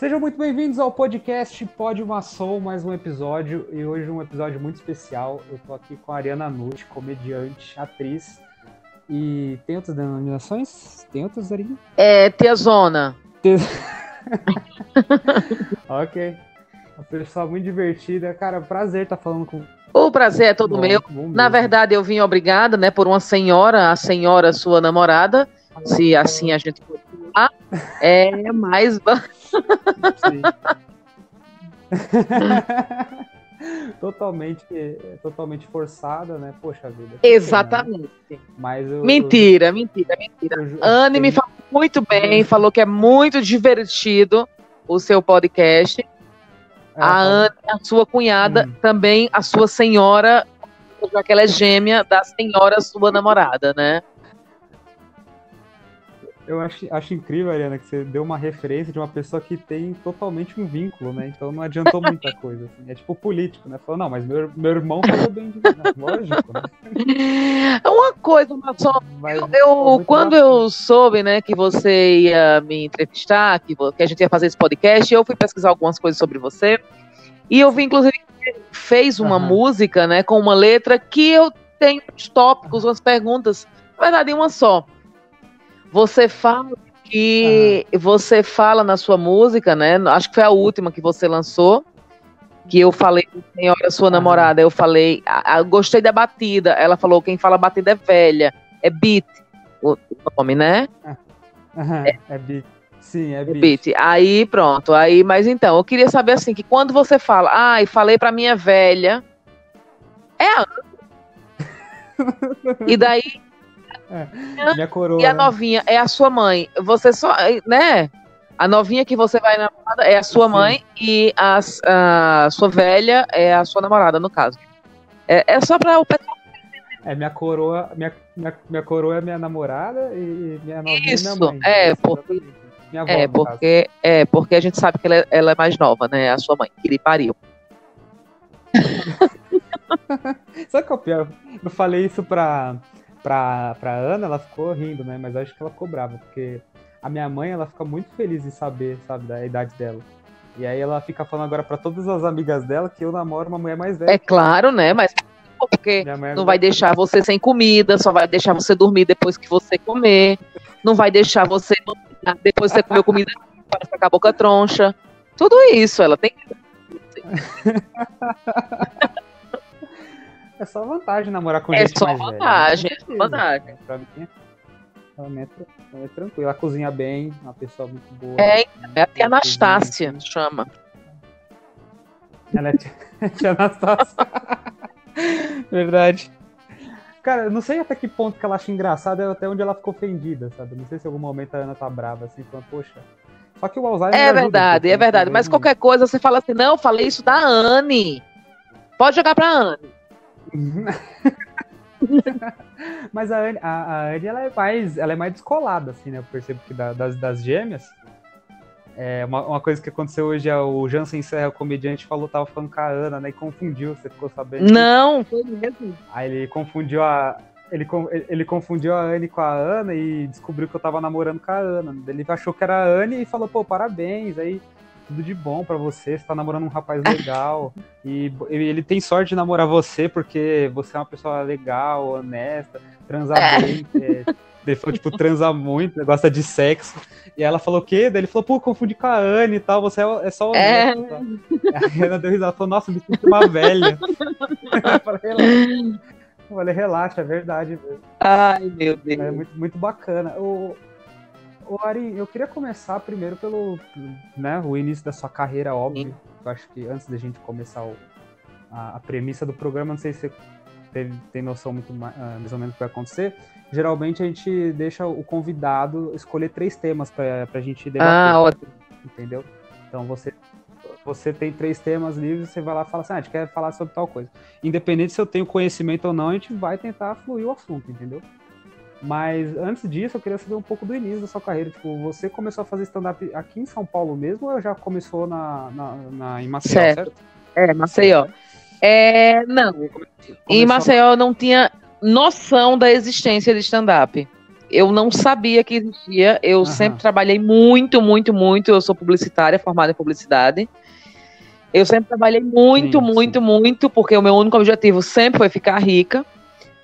Sejam muito bem-vindos ao podcast Pode Uma Soul, mais um episódio, e hoje um episódio muito especial. Eu tô aqui com a Ariana Nutt, comediante, atriz. E tem outras denominações? Tem outras, Ariana? É, Tia Zona. ok. Uma pessoa muito divertida. Cara, prazer estar falando com O prazer é todo Bom, meu. bom. Na verdade, eu vim obrigada, né, por uma senhora, a senhora sua namorada, se assim a gente falar. É, mas Sim. totalmente, totalmente forçada, né? Poxa vida. exatamente. Mas eu, Mentira, mentira, mentira. eu- eu- Anne me eu- falou muito bem, falou que é muito divertido o seu podcast. ela A Anne, a sua cunhada, Hum. também a sua senhora, já que ela é gêmea da senhora sua namorada, né? Eu acho, acho incrível, Ariana, que você deu uma referência de uma pessoa que tem totalmente um vínculo, né? Então não adiantou muita coisa. Assim. É tipo político, né? Falou, não, mas meu, meu irmão falou bem de mim. Lógico, né? Uma coisa, uma só. Mas Eu, foi eu- quando bacana. eu soube, né, que você ia me entrevistar, que, que a gente ia fazer esse podcast, eu fui pesquisar algumas coisas sobre você. E eu vi, inclusive, que você fez uma Aham. música, né, com uma letra que eu tenho uns tópicos, umas perguntas. Na verdade, uma só. Você fala que você fala na sua música, né? Acho que foi a última que você lançou. Que eu falei, senhora, sua namorada, eu falei, "Ah, ah, gostei da batida. Ela falou, quem fala batida é velha. É beat, o nome, né? Aham, é beat. Sim, é É beat. beat. Aí, pronto. Aí, mas então, eu queria saber assim, que quando você fala, ai, falei pra minha velha, é a E daí, Minha coroa. e a né? novinha é a sua mãe. Você só, né? A novinha que você vai namorar é a sua Sim. mãe e a, a sua velha é a sua namorada, no caso. É, é só pra o. É minha coroa, minha, minha, minha coroa é minha namorada e minha novinha Isso, é minha mãe. é, Isso, porque-. Minha avó, É, porque, é, porque a gente sabe que ela é, ela é mais nova, né? A sua mãe, que lhe pariu. Sabe qual é o pior? Eu falei isso pra, pra, pra Ana, ela ficou rindo, né? Mas acho que ela ficou brava, porque a minha mãe, ela fica muito feliz em saber, sabe, da idade dela. E aí ela fica falando agora pra todas as amigas dela que eu namoro uma mulher mais velha. É claro, né? Mas porque mãe não vai deixar você sem comida, só vai deixar você dormir depois que você comer. Não vai deixar você depois que você comeu comida para ficar com a boca troncha. Tudo isso, ela tem. É só vantagem namorar com É gente mais velha. vantagem, né? é só vantagem. Pra mim, ela é, ela é tranquila. Ela cozinha bem, uma pessoa muito boa. É, é a tia Anastácia, chama. Ela é tia, tia Anastácia. Verdade. Cara, eu não sei até que ponto que ela acha engraçado, é até onde ela ficou ofendida, sabe? Não sei se em algum momento a Ana tá brava, assim, falando, poxa. Só que o Alzheimer. É verdade, é né? verdade. Mas qualquer coisa você fala assim, não, eu falei isso da Anne. Pode jogar pra Anne. Mas a Anne, a, a Anne, ela é mais, ela é mais descolada, assim, né? Eu percebo que da- das, das gêmeas. É, uma, uma coisa que aconteceu hoje é o Jansen Serra, o comediante, falou, tava falando com a Ana, né? E confundiu, você ficou sabendo? Não, foi mesmo. Aí ele confundiu a. Ele, ele confundiu a Anne com a Ana e descobriu que eu tava namorando com a Ana. Ele achou que era a Anne e falou, pô, parabéns, aí tudo de bom pra você, você tá namorando um rapaz legal. e ele tem sorte de namorar você porque você é uma pessoa legal, honesta, transa É. bem. É, ele falou, tipo, transa muito, gosta de sexo. E ela falou o quê? Daí ele falou, pô, confundi com a Anne e tal, você é, é só É. honesto. Tá? A Ana deu risada, falou, nossa, me sinto uma velha. eu falei, relaxa. Eu falei, relaxa, é verdade. mesmo. Ai, meu Deus. É muito, muito bacana. O, o Ari, eu queria começar primeiro pelo né, o início da sua carreira, óbvio. Eu acho que antes da gente começar o- a, a premissa do programa, não sei se você teve, tem noção muito mais, ah, mais ou menos do que vai acontecer. Geralmente a gente deixa o convidado escolher três temas pra, pra gente debater. Ah, ótimo. entendeu? Então você você tem três temas livres, você vai lá e fala assim, ah, a gente quer falar sobre tal coisa. Independente se eu tenho conhecimento ou não, a gente vai tentar fluir o assunto, entendeu? Mas antes disso, eu queria saber um pouco do início da sua carreira. Tipo, você começou a fazer stand-up aqui em São Paulo mesmo ou já começou na, na, na- em Maceió, Certo. certo? É, Maceió. É, não. Em Começou- Maceió eu não tinha noção da existência de stand-up. eu não sabia que existia. Eu uhum. sempre trabalhei muito, muito, muito. Eu sou publicitária, formada em publicidade. Eu sempre trabalhei muito, sim, muito, sim. muito, porque o meu único objetivo sempre foi ficar rica.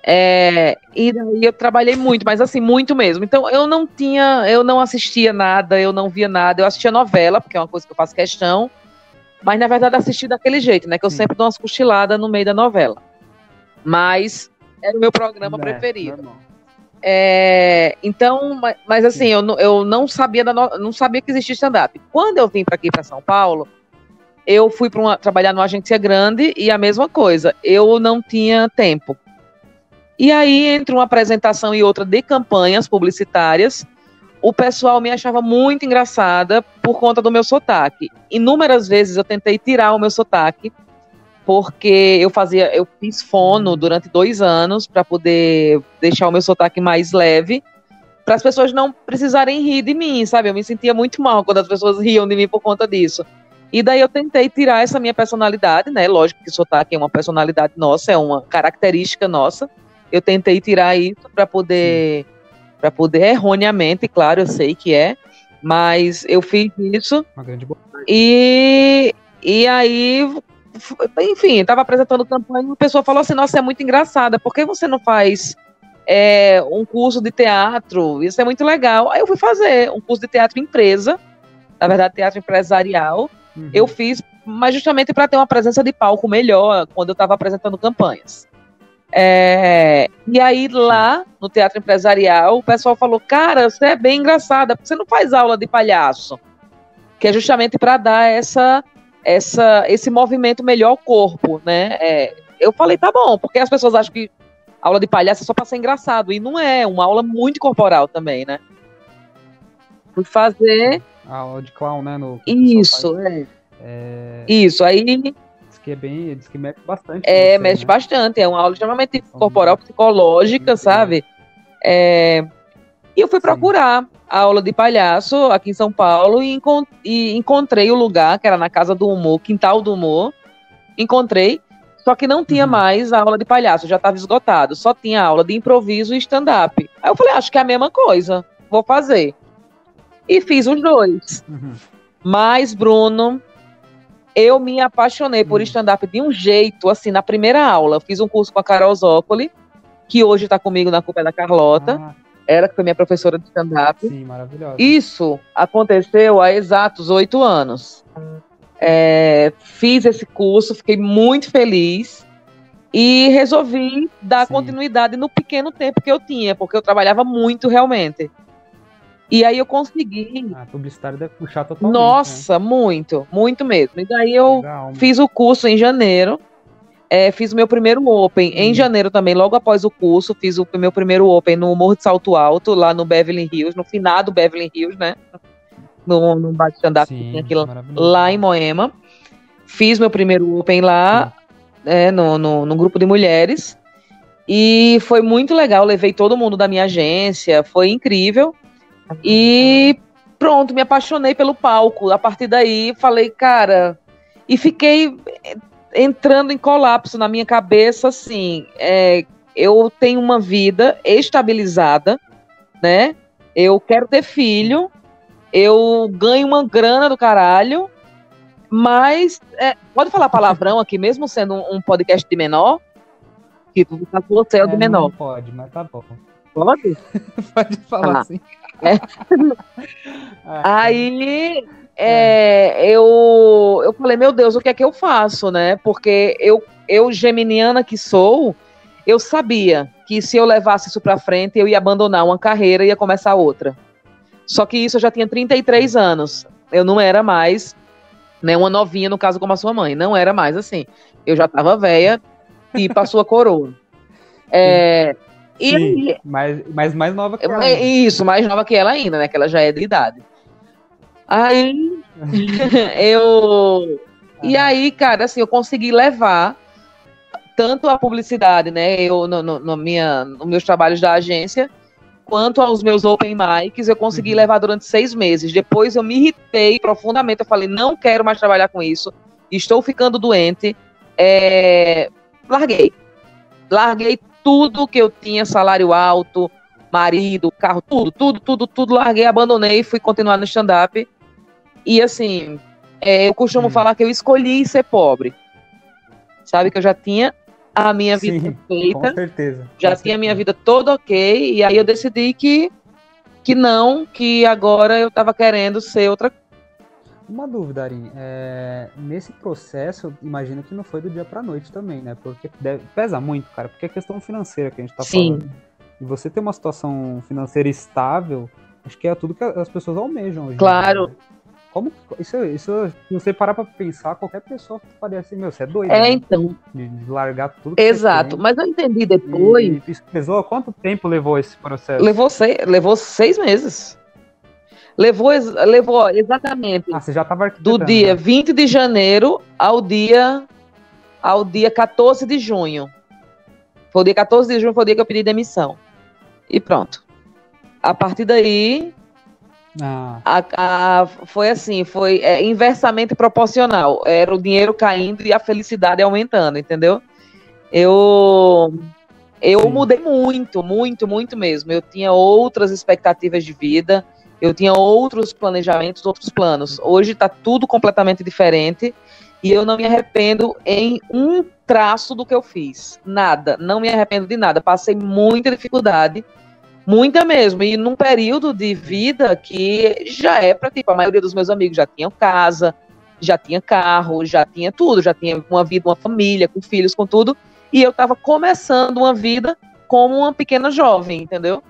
É, e daí eu trabalhei muito, mas assim, muito mesmo. Então eu não tinha, eu não assistia nada, eu não via nada. Eu assistia novela, porque é uma coisa que eu faço questão. Mas na verdade assisti daquele jeito, né? Que eu sempre dou umas cochiladas no meio da novela. Mas era o meu programa é, preferido. É, então, mas, mas assim, eu, eu não sabia da no, não sabia que existia stand-up. Quando eu vim para aqui para São Paulo, eu fui para trabalhar numa agência grande e a mesma coisa, eu não tinha tempo. E aí, entre uma apresentação e outra de campanhas publicitárias, o pessoal me achava muito engraçada por conta do meu sotaque. Inúmeras vezes eu tentei tirar o meu sotaque porque eu fazia, eu fiz fono durante dois anos para poder deixar o meu sotaque mais leve, para as pessoas não precisarem rir de mim, sabe? Eu me sentia muito mal quando as pessoas riam de mim por conta disso. E daí eu tentei tirar essa minha personalidade, né? Lógico que sotaque é uma personalidade nossa, é uma característica nossa. Eu tentei tirar isso para poder, para poder erroneamente, claro, eu sei que é, mas eu fiz isso. Uma grande e e aí enfim, estava apresentando campanha e uma pessoa falou assim: Nossa, é muito engraçada, por que você não faz é, um curso de teatro? Isso é muito legal. Aí eu fui fazer um curso de teatro empresa, na verdade, teatro empresarial. Uhum. Eu fiz, mas justamente para ter uma presença de palco melhor quando eu estava apresentando campanhas. É, e aí lá no teatro empresarial, o pessoal falou: Cara, você é bem engraçada, você não faz aula de palhaço? Que é justamente para dar essa essa, esse movimento melhor ao corpo, né? É, eu falei, tá bom, porque as pessoas acham que aula de palhaço é só para ser engraçado, e não é, uma aula muito corporal também, né? Fui fazer... A aula de clown, né? No, Isso, é. é. Isso, aí... Que é bem, diz que mexe bastante. É, você, mexe né? bastante, é uma aula extremamente corporal, psicológica, sabe? É... E eu fui Sim. procurar a aula de palhaço aqui em São Paulo e, encont e, encontrei o lugar, que era na Casa do Humor, Quintal do Humor. Encontrei, só que não tinha uhum. mais a aula de palhaço, já estava esgotado. Só tinha aula de improviso e stand-up. Aí eu falei, acho que é a mesma coisa, vou fazer. E fiz os dois. Uhum. Mas, Bruno, eu me apaixonei por uhum. stand-up de um jeito, assim, na primeira aula. Eu fiz um curso com a Carol Zócoli, que hoje está comigo na Culpa da Carlota. Ah ela que foi minha professora de stand-up. Sim, maravilhosa. Isso aconteceu há exatos oito anos. É, fiz esse curso, fiquei muito feliz e resolvi dar Sim. continuidade no pequeno tempo que eu tinha, porque eu trabalhava muito realmente. E aí eu consegui. Ah, publicitário deve puxar totalmente. Nossa, né? muito, muito mesmo. E daí eu Legal, fiz o curso em janeiro é, fiz o meu primeiro Open em uhum. janeiro também, logo após o curso. Fiz o meu primeiro Open no Morro de Salto Alto, lá no Beverly Hills, no finado Beverly Hills, né? No, no bar de stand-up que tinha aqui lá em Moema. Fiz meu primeiro Open lá, é, no, no, no grupo de mulheres. E foi muito legal. Levei todo mundo da minha agência, foi incrível. E pronto, me apaixonei pelo palco. A partir daí, falei, cara. E fiquei entrando em colapso na minha cabeça, assim, é, eu tenho uma vida estabilizada, né? Eu quero ter filho, eu ganho uma grana do caralho, mas é, pode falar palavrão aqui, mesmo sendo um, um podcast de menor? Que tu tá você é de menor. Não pode, mas tá bom. Pode? pode falar ah, assim. É. Aí é, eu, eu falei, meu Deus, o que é que eu faço, né? Porque eu, eu, geminiana que sou, eu sabia que se eu levasse isso para frente, eu ia abandonar uma carreira e ia começar outra. Só que isso eu já tinha 33 anos. Eu não era mais né, uma novinha, no caso, como a sua mãe. Não era mais assim. Eu já estava velha e passou a coroa. É, Sim, e, mas, mas mais nova que ela. É, isso, mais nova que ela ainda, né? Que ela já é de idade. Aí eu. E aí, cara, assim, eu consegui levar tanto a publicidade, né? Eu, no, no, no minha, nos meus trabalhos da agência, quanto aos meus open mics, eu consegui uhum. levar durante seis meses. Depois eu me irritei profundamente. Eu falei, não quero mais trabalhar com isso. Estou ficando doente. É... Larguei. Larguei tudo que eu tinha, salário alto, marido, carro, tudo, tudo, tudo, tudo, larguei, abandonei, fui continuar no stand-up. E assim, é, eu costumo hum. falar que eu escolhi ser pobre. Sabe que eu já tinha a minha vida Sim, feita. Com certeza. Já com tinha a minha vida toda ok. E aí eu decidi que, que não, que agora eu estava querendo ser outra uma dúvida, Arin. É, nesse processo, imagino que não foi do dia pra noite também, né? Porque deve, pesa muito, cara, porque é questão financeira que a gente tá Sim. falando. E você ter uma situação financeira estável, acho que é tudo que as pessoas almejam hoje. Claro. Né? Como isso, isso, se você parar pra pensar, qualquer pessoa faria assim, meu, você é doido. É, né? então. De, de, largar tudo. Exato, mas eu entendi depois. E, e isso pesou? Quanto tempo levou esse processo? Levou seis, levou seis meses. Levou, levou exatamente. Ah, você já estava Do dia 20 de janeiro ao dia ao dia 14 de junho. Foi o dia 14 de junho, foi o dia que eu pedi demissão. E pronto. A partir daí, ah. A, a, foi assim, foi é, inversamente proporcional. Era o dinheiro caindo e a felicidade aumentando, entendeu? Eu eu Sim. mudei muito, muito, muito mesmo. Eu tinha outras expectativas de vida. Eu tinha outros planejamentos, outros planos. Hoje está tudo completamente diferente e eu não me arrependo em um traço do que eu fiz. Nada, não me arrependo de nada. Passei muita dificuldade, muita mesmo. E num período de vida que já é para tipo, a maioria dos meus amigos já tinham casa, já tinha carro, já tinha tudo, já tinha uma vida, uma família, com filhos, com tudo. E eu estava começando uma vida como uma pequena jovem, entendeu?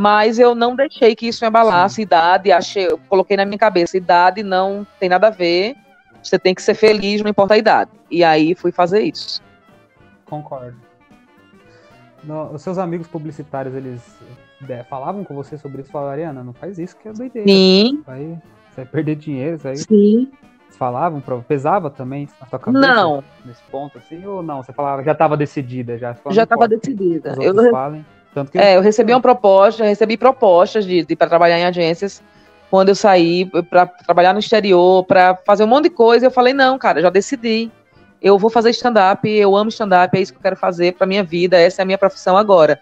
Mas eu não deixei que isso me abalasse. Idade, achei, eu coloquei na minha cabeça, idade não tem nada a ver. Você tem que ser feliz, não importa a idade. E aí fui fazer isso. Concordo. No, os seus amigos publicitários, eles é, falavam com você sobre isso? Falaram, Ariana, não faz isso que é doideira. Sim. Vai, você vai perder dinheiro, isso aí. Sim. Falavam, pesava também na sua cabeça? Não. Nesse ponto, assim, ou não? Você falava, já estava decidida? Já, já estava decidida. eu não... falem. Tanto que é, eu recebi uma proposta, recebi propostas de, de para trabalhar em agências quando eu saí para trabalhar no exterior, para fazer um monte de coisa. Eu falei não, cara, já decidi. Eu vou fazer stand-up, eu amo stand-up, é isso que eu quero fazer para minha vida, essa é a minha profissão agora.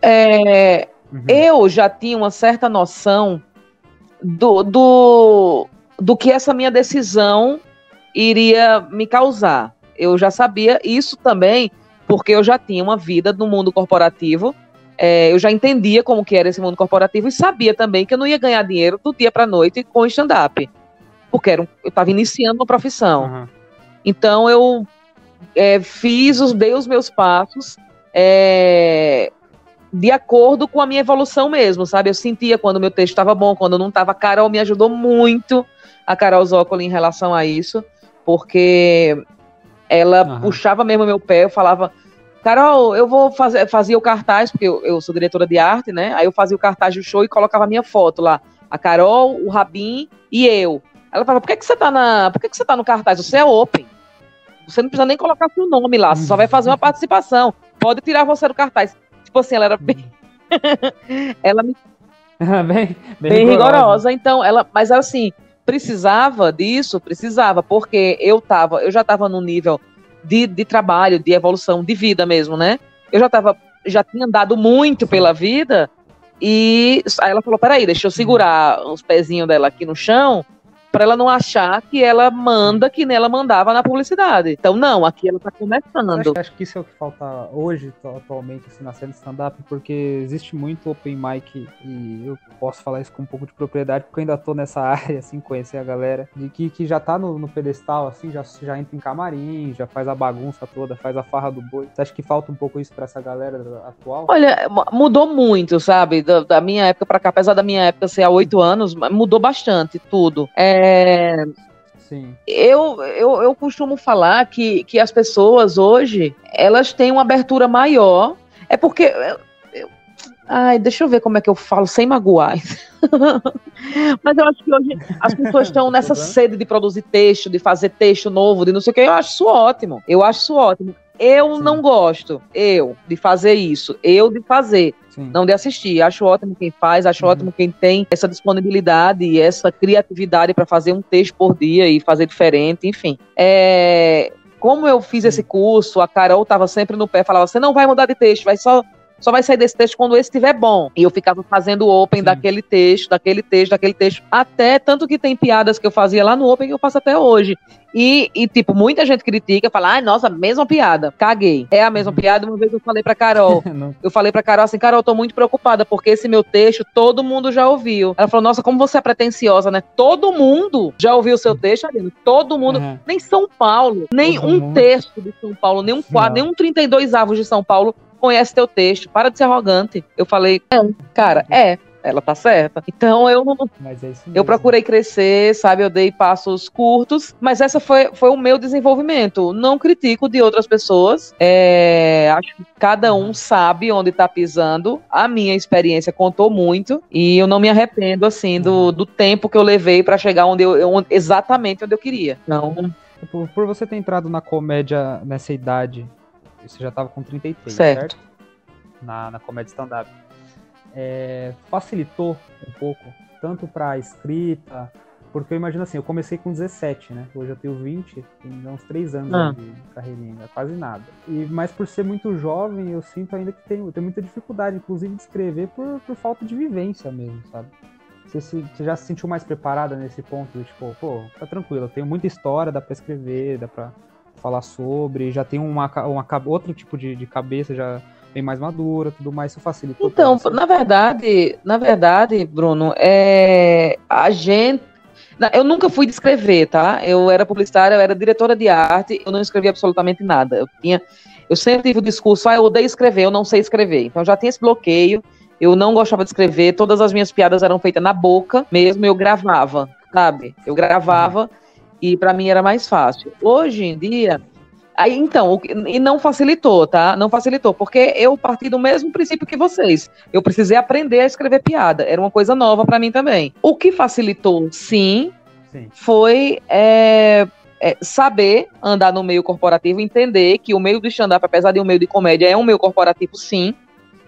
É, uhum. Eu já tinha uma certa noção do, do, do que essa minha decisão iria me causar. Eu já sabia isso também porque eu já tinha uma vida no mundo corporativo, é, eu já entendia como que era esse mundo corporativo e sabia também que eu não ia ganhar dinheiro do dia para noite com stand-up, porque era um, eu estava iniciando uma profissão. Uhum. Então eu é, fiz, os, dei os meus passos é, de acordo com a minha evolução mesmo, sabe? Eu sentia quando meu texto estava bom, quando não estava. A Carol me ajudou muito, a Carol Zócoli, em relação a isso, porque ela uhum. puxava mesmo meu pé, eu falava, Carol, eu vou fazer, fazia o cartaz, porque eu, eu, sou diretora de arte, né? Aí eu fazia o cartaz do show e colocava a minha foto lá. A Carol, o Rabin e eu. Ela falava, por que, que você tá na. Por que, que você tá no cartaz? Você é open. Você não precisa nem colocar seu nome lá, você só vai fazer uma participação. Pode tirar você do cartaz. Tipo assim, ela era bem. ela me. bem, bem, bem rigorosa. rigorosa. Então, ela. Mas assim, precisava disso, precisava, porque eu tava, eu já estava num nível de, de trabalho, de evolução, de vida mesmo, né? Eu já tava, já tinha andado muito pela vida e aí ela falou, peraí, deixa eu segurar os pezinhos dela aqui no chão para ela não achar que ela manda que nela mandava na publicidade. Então, não, aqui ela tá começando. Acho, acho, que isso é o que falta hoje, atualmente, assim, na cena stand-up, porque existe muito open mic e eu posso falar isso com um pouco de propriedade, porque eu ainda tô nessa área, assim, conhecer a galera, de que, que já tá no, no pedestal, assim, já, já entra em camarim, já faz a bagunça toda, faz a farra do boi. Você acha que falta um pouco isso pra essa galera atual? Olha, mudou muito, sabe? Da, da minha época pra cá, apesar da minha época ser há oito anos, mudou bastante tudo. É, é, Sim. Eu, eu, eu costumo falar que, que as pessoas hoje, elas têm uma abertura maior. É porque. Eu, eu, ai, deixa eu ver como é que eu falo sem magoar. Mas eu acho que hoje as pessoas estão nessa sede de produzir texto, de fazer texto novo, de não sei o que. Eu acho isso ótimo. Eu acho isso ótimo. Eu Sim. não gosto, eu, de fazer isso. Eu de fazer. Sim. não de assistir. Acho ótimo quem faz, acho uhum. ótimo quem tem essa disponibilidade e essa criatividade para fazer um texto por dia e fazer diferente, enfim. É, como eu fiz esse curso, a Carol estava sempre no pé, falava: você não vai mudar de texto, vai só só vai sair desse texto quando esse estiver bom. E eu ficava fazendo o open Sim. daquele texto, daquele texto, daquele texto, até tanto que tem piadas que eu fazia lá no open que eu faço até hoje. E, e, tipo, muita gente critica, fala, ai, nossa, mesma piada. Caguei. É a mesma uhum. piada. Uma vez eu falei pra Carol. eu falei pra Carol assim, Carol, eu tô muito preocupada, porque esse meu texto todo mundo já ouviu. Ela falou, nossa, como você é pretensiosa, né? Todo mundo já ouviu o seu texto, Aline. Todo mundo. Uhum. Nem São Paulo, nem todo um mundo. terço de São Paulo, nem um quadro, nem um 32 avos de São Paulo conhece teu texto. Para de ser arrogante. Eu falei, é, cara, é ela tá certa. Então eu é eu procurei crescer, sabe? Eu dei passos curtos, mas essa foi, foi o meu desenvolvimento. Não critico de outras pessoas. É, acho que cada um sabe onde tá pisando. A minha experiência contou muito e eu não me arrependo assim do, uhum. do tempo que eu levei para chegar onde eu, onde, exatamente onde eu queria. Então, por, por você ter entrado na comédia nessa idade, você já tava com 33, certo? certo? Na, na comédia stand-up é, facilitou um pouco, tanto para a escrita, porque eu imagino assim, eu comecei com 17, né? Hoje eu tenho 20, tem uns 3 anos ah. de carreirinha, quase nada. E, mas por ser muito jovem, eu sinto ainda que tenho, tenho muita dificuldade, inclusive, de escrever por, por falta de vivência mesmo, sabe? Você, se, você já se sentiu mais preparada nesse ponto? De, tipo, pô, tá tranquilo, eu tenho muita história, dá pra escrever, dá pra falar sobre, já tenho uma, uma, outro tipo de, de cabeça, já bem mais madura, tudo mais, isso facilita. Então, na verdade, na verdade, Bruno, é a gente eu nunca fui de escrever, tá? Eu era publicitária, eu era diretora de arte, eu não escrevia absolutamente nada. Eu tinha, eu sempre tive o discurso, ah, eu odeio escrever, eu não sei escrever. Então já tinha esse bloqueio. Eu não gostava de escrever, todas as minhas piadas eram feitas na boca, mesmo eu gravava, sabe? Eu gravava. E para mim era mais fácil. Hoje em dia, Aí, então, e não facilitou, tá? Não facilitou, porque eu parti do mesmo princípio que vocês. Eu precisei aprender a escrever piada. Era uma coisa nova para mim também. O que facilitou, sim, sim. foi é, é, saber andar no meio corporativo, entender que o meio do stand-up, apesar de um meio de comédia, é um meio corporativo, sim.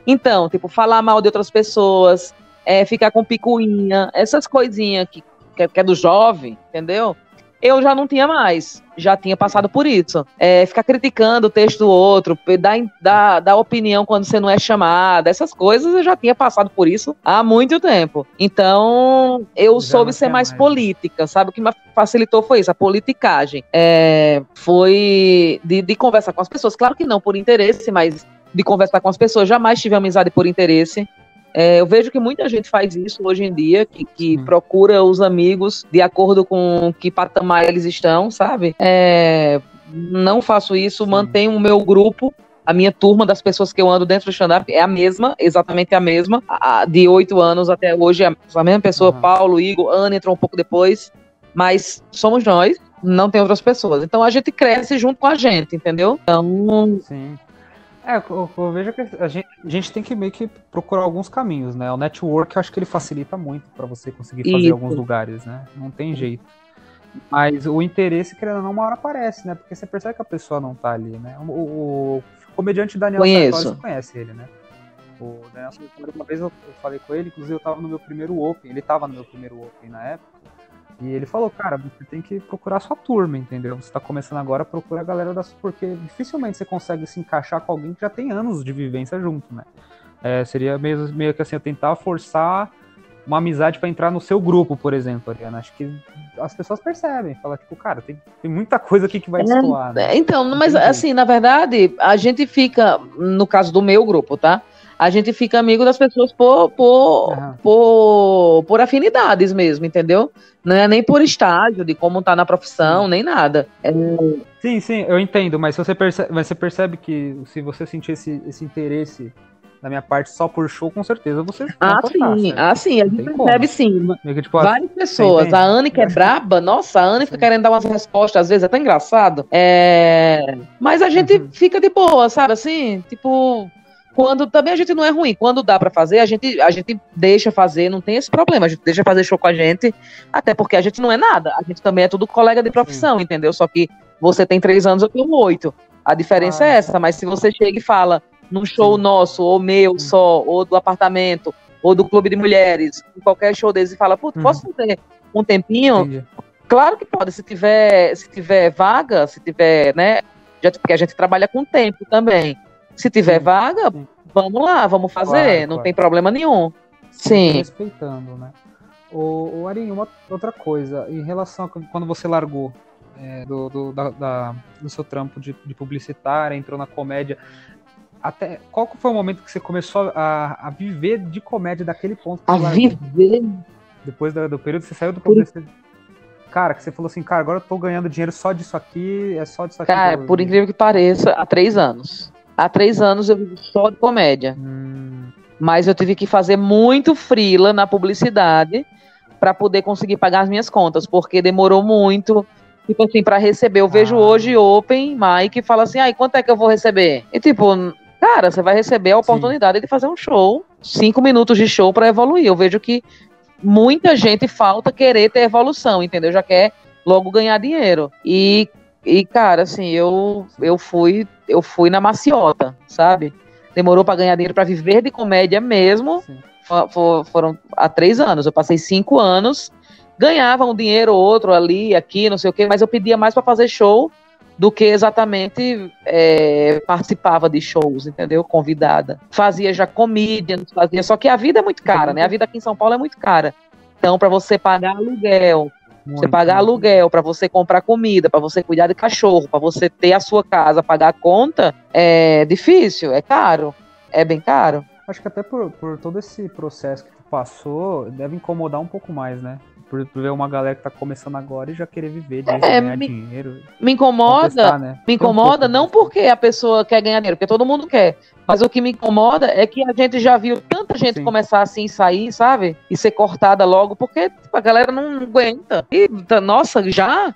Então, tipo, falar mal de outras pessoas, é, ficar com picuinha, essas coisinhas que, que, que é do jovem, entendeu? Eu já não tinha mais. Já tinha passado por isso. É, ficar criticando o texto do outro, dar, dar, dar opinião quando você não é chamada, essas coisas eu já tinha passado por isso há muito tempo. Então, eu já soube ser mais, mais, política, sabe? O que me facilitou foi isso, a politicagem. É, foi de, de conversar com as pessoas. Claro que não por interesse, mas de conversar com as pessoas. Jamais tive amizade por interesse. É, eu vejo que muita gente faz isso hoje em dia, que, que hum. procura os amigos de acordo com que patamar eles estão, sabe? É, não faço isso, Sim. mantenho o meu grupo a minha turma das pessoas que eu ando dentro do stand-up é a mesma, exatamente a mesma. A, de oito anos até hoje é a mesma pessoa, uhum. Paulo, Igor, Ana entrou um pouco depois, mas somos nós, não tem outras pessoas. Então a gente cresce junto com a gente, entendeu? Então. Sim. É, eu, eu, vejo que a gente, a gente, tem que meio que procurar alguns caminhos, né? O network eu acho que ele facilita muito para você conseguir fazer Isso. alguns lugares, né? Não tem jeito. Mas o interesse, querendo ou não, uma hora aparece, né? Porque você percebe que a pessoa não tá ali, né? O, o, o comediante Daniel Sartori, você conhece ele, né? O Daniel Sartori, uma vez eu, eu falei com ele, inclusive eu tava no meu primeiro Open, ele tava no meu primeiro Open na época. E ele falou, cara, você tem que procurar sua turma, entendeu? Você tá começando agora, procura a galera da sua. Porque dificilmente você consegue se encaixar com alguém que já tem anos de vivência junto, né? É, seria meio, meio que assim, eu tentar forçar uma amizade para entrar no seu grupo, por exemplo, Ariana. Acho que as pessoas percebem, fala tipo, cara, tem, tem muita coisa aqui que vai destoar. Né? Então, mas assim, na verdade, a gente fica, no caso do meu grupo, tá? A gente fica amigo das pessoas por, por, uhum. por, por afinidades mesmo, entendeu? Não é nem por estágio, de como tá na profissão, nem nada. É... Sim, sim, eu entendo, mas você percebe, você percebe que se você sentir esse, esse interesse da minha parte só por show, com certeza você Ah, sim, ah, sim, a gente percebe sim. Tipo, Várias pessoas. A Anne, que é braba, nossa, a Anne fica querendo dar umas respostas, às vezes é até engraçado. É... Mas a gente uhum. fica de boa, sabe assim? Tipo, quando também a gente não é ruim, quando dá para fazer, a gente, a gente deixa fazer, não tem esse problema, a gente deixa fazer show com a gente, até porque a gente não é nada, a gente também é tudo colega de profissão, Sim. entendeu? Só que você tem três anos, eu tenho oito. A diferença ah, é essa, mas se você chega e fala num show Sim. nosso, ou meu Sim. só, ou do apartamento, ou do clube de mulheres, em qualquer show deles, e fala, putz, uhum. posso ter um tempinho? Entendi. Claro que pode, se tiver, se tiver vaga, se tiver, né? Já, porque a gente trabalha com tempo também. Se tiver Sim. vaga, Sim. vamos lá, vamos fazer, claro, não claro. tem problema nenhum. Sim. Respeitando, né? O, o uma outra coisa, em relação a quando você largou é, do, do, da, da, do seu trampo de, de publicitária, entrou na comédia, até qual foi o momento que você começou a, a viver de comédia daquele ponto? A viver? Depois do, do, período que você saiu do. Cara, que você falou assim, cara, agora eu tô ganhando dinheiro só disso aqui, é só disso aqui. Cara, por incrível que pareça, há três anos. Há três anos eu vivo só de comédia. Hum. Mas eu tive que fazer muito frila na publicidade para poder conseguir pagar as minhas contas, porque demorou muito tipo assim, para receber. Eu vejo ah. hoje Open Mike e fala assim, ai, quanto é que eu vou receber? E tipo, cara, você vai receber a oportunidade Sim. de fazer um show, cinco minutos de show para evoluir. Eu vejo que muita gente falta querer ter evolução, entendeu? Já quer logo ganhar dinheiro. E, e cara, assim, eu, eu fui eu fui na maciota, sabe? Demorou para ganhar dinheiro para viver de comédia mesmo. For, foram há três anos. Eu passei cinco anos ganhava um dinheiro ou outro ali, aqui, não sei o quê, mas eu pedia mais para fazer show do que exatamente é, participava de shows, entendeu? Convidada. Fazia já comedians, fazia. Só que a vida é muito cara, né? A vida aqui em São Paulo é muito cara. Então, para você pagar aluguel, muito você pagar aluguel, para você comprar comida, para você cuidar de cachorro, para você ter a sua casa, pagar a conta, é difícil, é caro, é bem caro. Acho que até por, por todo esse processo que tu passou, deve incomodar um pouco mais, né? Por, ver uma galera que tá começando agora e já querer viver disso, é, ganhar me, dinheiro. Me incomoda, né? me incomoda um não porque a pessoa quer ganhar dinheiro, porque todo mundo quer. Mas o que me incomoda é que a gente já viu tanta gente Sim. começar assim sair, sabe? E ser cortada logo, porque tipo, a galera não aguenta. E, nossa, já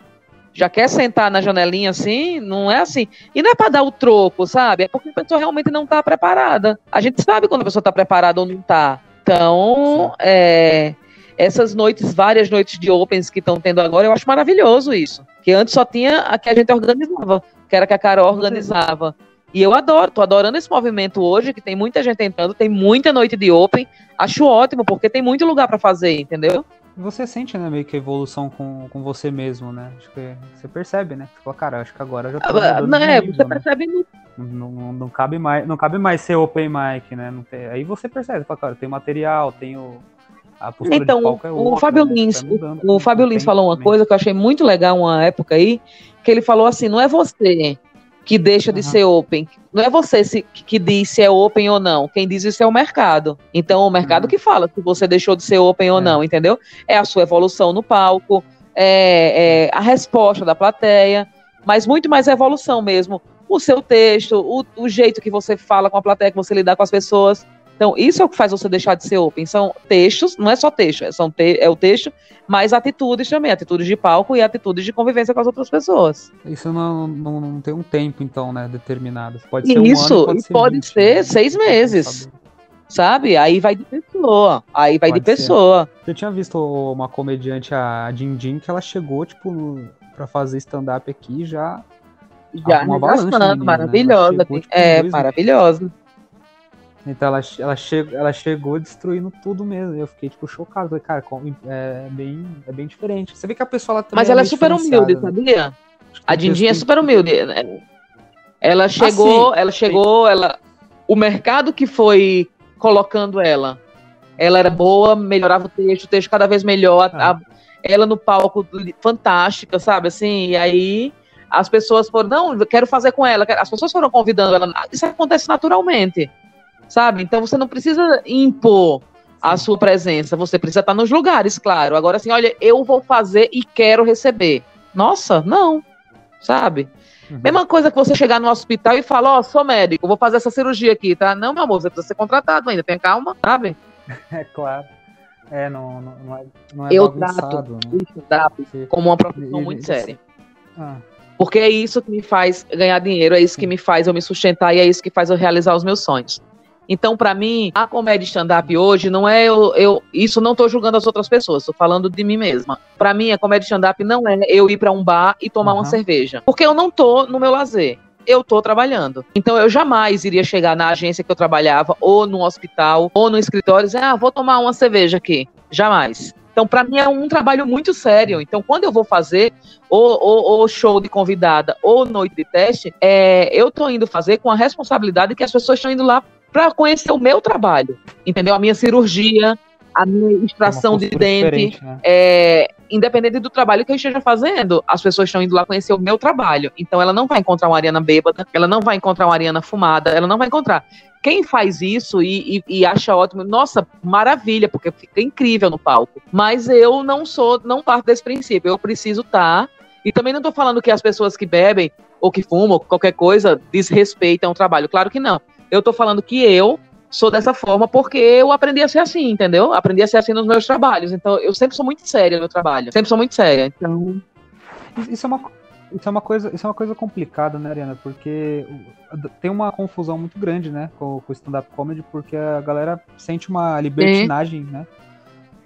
já quer sentar na janelinha assim, não é assim. E não é para dar o troco, sabe? É porque a pessoa realmente não tá preparada. A gente sabe quando a pessoa tá preparada ou não tá. Então, é, essas noites, várias noites de Opens que estão tendo agora, eu acho maravilhoso isso. Que antes só tinha a que a gente organizava, que era que a Carol organizava. E eu adoro, tô adorando esse movimento hoje, que tem muita gente entrando, tem muita noite de Open. Acho ótimo, porque tem muito lugar para fazer, entendeu? Você sente, né, meio que a evolução com, com você mesmo, né? Acho que você percebe, né? Você fala, cara, acho que agora já tô ah, Não, é, você né? percebe no... não, não, não, cabe mais, não cabe mais ser open mic, né? Tem, aí você percebe, fala, cara, tem material, tenho então, é outra, o Fábio né? Lins, tá o, o Fábio Lins falou uma coisa que eu achei muito legal uma época aí, que ele falou assim, não é você que deixa de ser open. Não é você se, que diz se é open ou não. Quem diz isso é o mercado. Então, o mercado uhum. que fala se você deixou de ser open é. ou não, entendeu? É a sua evolução no palco, é, é, a resposta da plateia, mas muito mais a evolução mesmo. O seu texto, o, o jeito que você fala com a plateia, que você lidar com as pessoas. Então, isso é o que faz você deixar de ser open. São textos, não é só texto, é, são te, é o texto, mas atitudes também, atitudes de palco e atitudes de convivência com as outras pessoas. Isso não, não, não tem um tempo, então, né, determinado. Pode ser isso, um ano, pode ser, pode 20, ser né? seis meses. Sabe? Aí vai de pessoa. Aí vai pode de pessoa. Eu tinha visto uma comediante, a Dindin, que ela chegou, tipo, para fazer stand-up aqui já. Já, uma avalanche, maravilhosa. Né? Chegou, tipo, é, maravilhosa. Então ela, ela, che, ela chegou destruindo tudo mesmo. Eu fiquei, tipo, chocado. Falei, cara, é bem, é bem diferente. Você vê que a pessoa ela Mas ela é, é super humilde, né? sabia? A Dindinha é super humilde. Ela chegou, ah, ela chegou, ela. O mercado que foi colocando ela. Ela era boa, melhorava o texto, o texto cada vez melhor. Ah. A, ela no palco, fantástica, sabe? Assim, e aí as pessoas foram, não, quero fazer com ela. As pessoas foram convidando ela. Isso acontece naturalmente sabe? Então você não precisa impor a sua presença, você precisa estar nos lugares, claro. Agora, assim, olha, eu vou fazer e quero receber. Nossa, não, sabe? Uhum. Mesma coisa que você chegar no hospital e falar, ó, oh, sou médico, vou fazer essa cirurgia aqui, tá? Não, meu amor, você precisa ser contratado ainda, tenha calma, sabe? É claro. É, não, não, não é, não é Eu trato né? isso como uma profissão muito séria. Ah. Porque é isso que me faz ganhar dinheiro, é isso que me faz eu me sustentar e é isso que faz eu realizar os meus sonhos. Então, para mim, a comédia stand-up hoje não é eu, eu isso não tô julgando as outras pessoas, tô falando de mim mesma. Para mim, a comédia stand-up não é eu ir para um bar e tomar uhum. uma cerveja, porque eu não tô no meu lazer. Eu tô trabalhando. Então eu jamais iria chegar na agência que eu trabalhava, ou no hospital, ou no escritório e dizer, ah, vou tomar uma cerveja aqui. Jamais. Então, para mim, é um trabalho muito sério. Então, quando eu vou fazer ou, show de convidada ou noite de teste, é, eu tô indo fazer com a responsabilidade que as pessoas estão indo lá para conhecer o meu trabalho, entendeu? A minha cirurgia, a minha extração de dente, né? é, independente do trabalho que eu esteja fazendo, as pessoas estão indo lá conhecer o meu trabalho. Então ela não vai encontrar uma Ariana bêbada, ela não vai encontrar uma Ariana fumada, ela não vai encontrar. Quem faz isso e, e, e acha ótimo, nossa, maravilha, porque fica incrível no palco. Mas eu não sou, não parto desse princípio. Eu preciso estar. Tá, e também não estou falando que as pessoas que bebem ou que fumam, qualquer coisa, desrespeitam o trabalho. Claro que não. Eu estou falando que eu sou dessa forma porque eu aprendi a ser assim, entendeu? Aprendi a ser assim nos meus trabalhos. Então, eu sempre sou muito séria no meu trabalho. Sempre sou muito séria. Então. Isso é uma, isso é uma coisa, isso é uma coisa complicada, né, Ariana? Porque tem uma confusão muito grande, né, com, com o stand-up comedy, porque a galera sente uma libertinagem, né?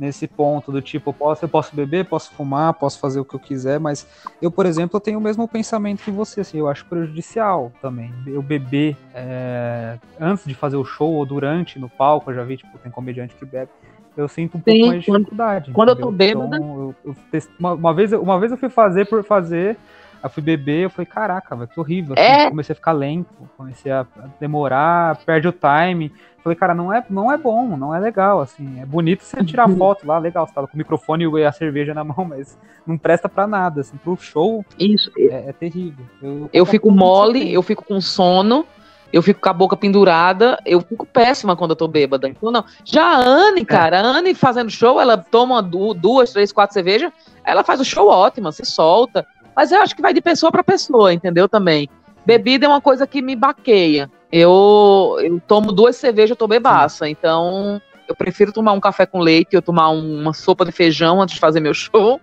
Nesse ponto do tipo, posso, eu posso beber, posso fumar, posso fazer o que eu quiser, mas eu, por exemplo, eu tenho o mesmo pensamento que você, assim, eu acho prejudicial também. Eu beber é, antes de fazer o show ou durante no palco, eu já vi, tipo, tem comediante que bebe. Eu sinto um Sim, pouco mais de dificuldade. Quando, quando eu tô bêbada. Então, eu, eu, uma, uma, vez, uma vez eu fui fazer por fazer, eu fui beber, eu falei, caraca, velho, que horrível. Assim, é. Comecei a ficar lento, comecei a demorar, perde o time. Falei, cara, não é, não é bom, não é legal, assim. É bonito você tirar uhum. foto lá, legal, você tá com o microfone e a cerveja na mão, mas não presta pra nada, assim, pro show. Isso. É, é terrível. Eu, eu fico mole, eu fico com sono, eu fico com a boca pendurada, eu fico péssima quando eu tô bêbada. Então, não. Já a Anne, é. cara, a Anne fazendo show, ela toma duas, três, quatro cervejas, ela faz o show ótimo, se solta. Mas eu acho que vai de pessoa para pessoa, entendeu? Também. Bebida é uma coisa que me baqueia. Eu, eu tomo duas cervejas, eu tô bebaça. Sim. Então, eu prefiro tomar um café com leite ou tomar uma sopa de feijão antes de fazer meu show.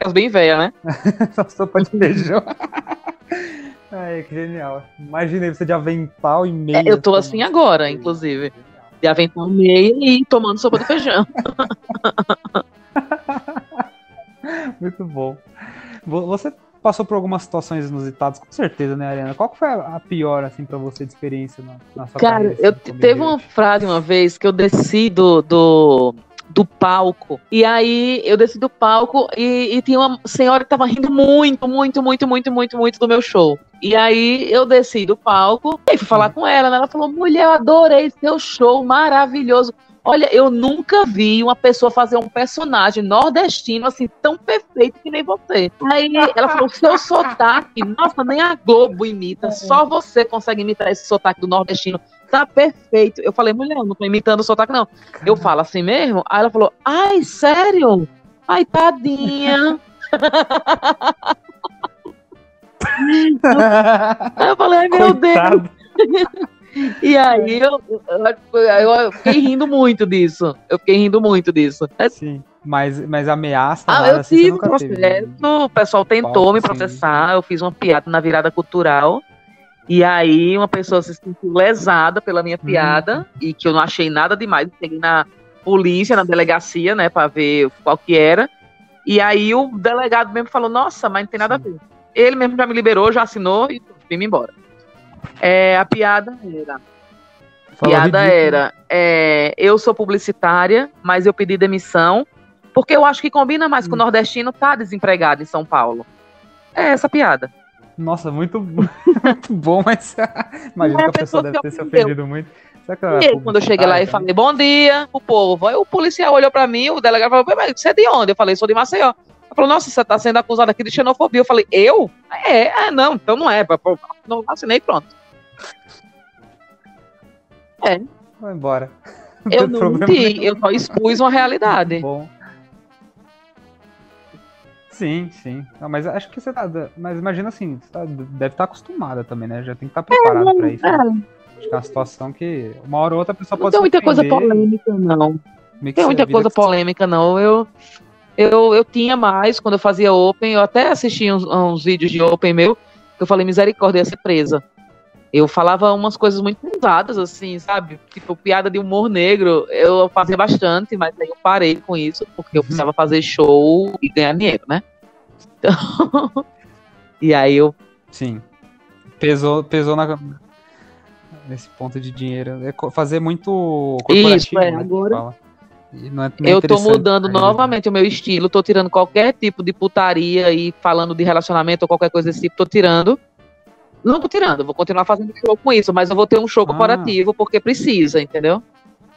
É bem velha, né? sopa de feijão. Ai, que genial. Imaginei você de avental e meia. É, eu tô assim agora, inclusive. De avental e meia e tomando sopa de feijão. Muito bom. Você passou por algumas situações inusitadas, com certeza, né, Ariana? Qual foi a pior, assim, pra você de experiência na, na sua Cara, carreira, eu assim, teve uma frase uma vez que eu desci do, do, do palco. E aí eu desci do palco e, e, tinha uma senhora que tava rindo muito, muito, muito, muito, muito, muito do meu show. E aí eu desci do palco e fui falar com ela, né? Ela falou: mulher, eu adorei seu show, maravilhoso. Olha, eu nunca vi uma pessoa fazer um personagem nordestino assim tão perfeito que nem você. Aí ela falou: seu sotaque, nossa, nem a Globo imita, só você consegue imitar esse sotaque do nordestino. Tá perfeito. Eu falei, mulher, eu não tô imitando o sotaque, não. Eu falo assim mesmo? Aí ela falou: ai, sério? Ai, tadinha. Aí eu falei, ai, meu Coitado. Deus. E aí eu, eu, eu, fiquei rindo muito disso. Eu fiquei rindo muito disso. Sim. Mas, mas ameaça. Ah, eu assim, tive processo. Teve. O pessoal tentou me processar. Sim. Eu fiz uma piada na virada cultural. E aí uma pessoa se sentiu lesada pela minha piada. Hum. E que eu não achei nada demais. Cheguei na polícia, na delegacia, né, pra ver qual que era. E aí o delegado mesmo falou: Nossa, mas não tem nada Sim. a ver. Ele mesmo já me liberou, já assinou e vim embora. É, a piada era. A piada era. É, eu sou publicitária, mas eu pedi demissão, porque eu acho que combina mais hum. com o nordestino tá desempregado em São Paulo. É essa piada. Nossa, muito, muito bom, mas imagina é, que a pessoa deve ter se ofendido muito. Aí, quando eu cheguei lá e falei, bom dia o povo, aí o policial olhou pra mim, o delegado falou, mas você é de onde? Eu falei, sou de Maceió. Ele falou, nossa, você tá sendo acusado aqui de xenofobia. Eu falei, eu? É, é não, então não é. Não assinei pronto. É. Vai embora. eu não menti, eu só expus uma realidade. Bom. Sim, sim. Não, mas acho que você tá. Mas imagina assim, você tá, deve estar tá acostumada também, né? Já tem que estar tá preparado é, pra isso. É. Né? Acho que é uma situação que uma hora ou outra a pessoa não pode Não tem muita coisa polêmica. Não tem muita coisa polêmica, não. Eu, eu, eu tinha mais quando eu fazia Open, eu até assisti uns, uns vídeos de Open meu, que eu falei, misericórdia, ia ser presa. Eu falava umas coisas muito pesadas, assim, sabe? Tipo, piada de humor negro, eu fazia bastante, mas aí eu parei com isso, porque eu precisava fazer show e ganhar dinheiro, né? Então... e aí eu. Sim. Pesou, pesou na, nesse ponto de dinheiro. É fazer muito corporativo, Isso, é, né, agora. É, é eu tô mudando novamente o meu estilo, tô tirando qualquer tipo de putaria e falando de relacionamento ou qualquer coisa desse tipo, tô tirando. Não tô tirando, vou continuar fazendo show com isso, mas eu vou ter um show ah. corporativo porque precisa, entendeu?